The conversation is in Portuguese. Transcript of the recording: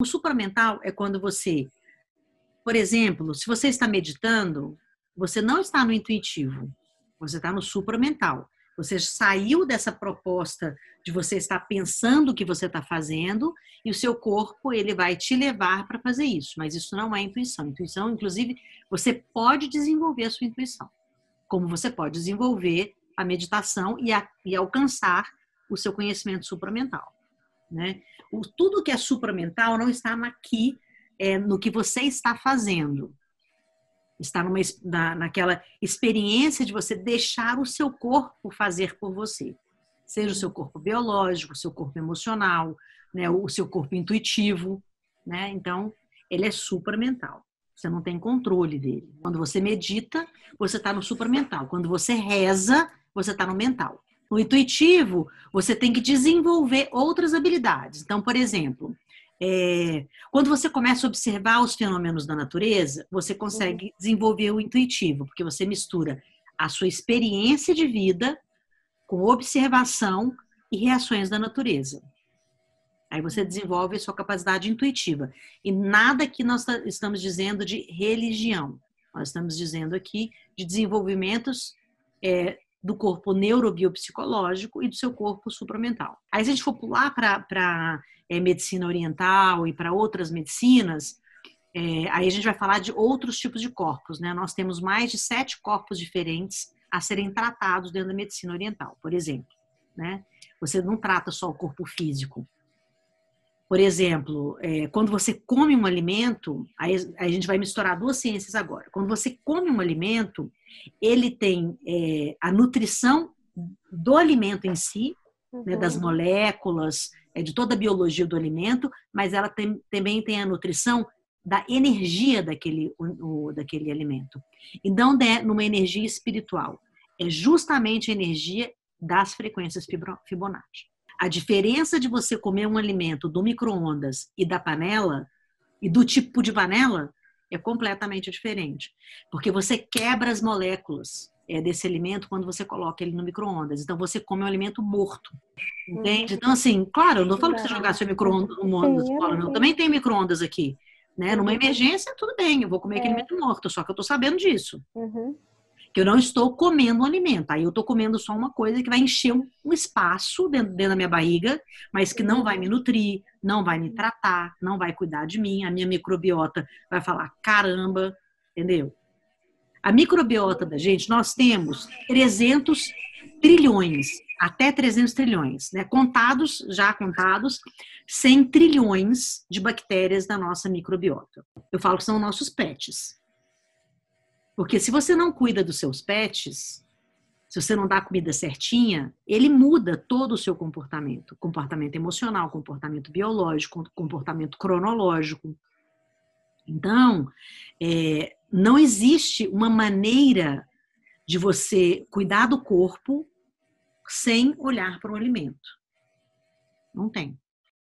O supramental é quando você, por exemplo, se você está meditando, você não está no intuitivo, você está no supramental. Você saiu dessa proposta de você estar pensando o que você está fazendo e o seu corpo ele vai te levar para fazer isso. Mas isso não é intuição. Intuição, inclusive, você pode desenvolver a sua intuição, como você pode desenvolver a meditação e, a, e alcançar o seu conhecimento supramental. Né? O, tudo que é supramental não está aqui, é, no que você está fazendo está numa, na, naquela experiência de você deixar o seu corpo fazer por você. Seja o seu corpo biológico, o seu corpo emocional, né, o seu corpo intuitivo. Né? Então, ele é supramental. Você não tem controle dele. Quando você medita, você está no supramental. Quando você reza, você está no mental. No intuitivo, você tem que desenvolver outras habilidades. Então, por exemplo, é, quando você começa a observar os fenômenos da natureza, você consegue uhum. desenvolver o intuitivo, porque você mistura a sua experiência de vida com observação e reações da natureza. Aí você desenvolve a sua capacidade intuitiva. E nada que nós estamos dizendo de religião. Nós estamos dizendo aqui de desenvolvimentos é, do corpo neurobiopsicológico e do seu corpo supramental. Aí, se a gente for pular para é, medicina oriental e para outras medicinas, é, aí a gente vai falar de outros tipos de corpos, né? Nós temos mais de sete corpos diferentes a serem tratados dentro da medicina oriental, por exemplo, né? Você não trata só o corpo físico. Por exemplo, é, quando você come um alimento, aí a gente vai misturar duas ciências agora. Quando você come um alimento, ele tem é, a nutrição do alimento em si, uhum. né, das uhum. moléculas, é, de toda a biologia do alimento, mas ela tem, também tem a nutrição da energia daquele, o, daquele alimento. E não de, numa energia espiritual. É justamente a energia das frequências Fibonacci. A diferença de você comer um alimento do micro-ondas e da panela, e do tipo de panela, é completamente diferente. Porque você quebra as moléculas é, desse alimento quando você coloca ele no micro-ondas. Então você come um alimento morto. Entende? Então, assim, claro, eu não falo para você jogar seu micro-ondas fora, não. Também tem micro-ondas aqui. Né? Numa uhum. emergência, tudo bem, eu vou comer aquele é. alimento morto, só que eu estou sabendo disso. Uhum. Que eu não estou comendo alimento. Aí eu estou comendo só uma coisa que vai encher um espaço dentro, dentro da minha barriga, mas que não vai me nutrir, não vai me tratar, não vai cuidar de mim. A minha microbiota vai falar: caramba, entendeu? A microbiota da gente, nós temos 300 trilhões, até 300 trilhões, né? Contados, já contados, 100 trilhões de bactérias da nossa microbiota. Eu falo que são nossos pets. Porque se você não cuida dos seus pets, se você não dá a comida certinha, ele muda todo o seu comportamento. Comportamento emocional, comportamento biológico, comportamento cronológico. Então, é, não existe uma maneira de você cuidar do corpo sem olhar para o alimento. Não tem.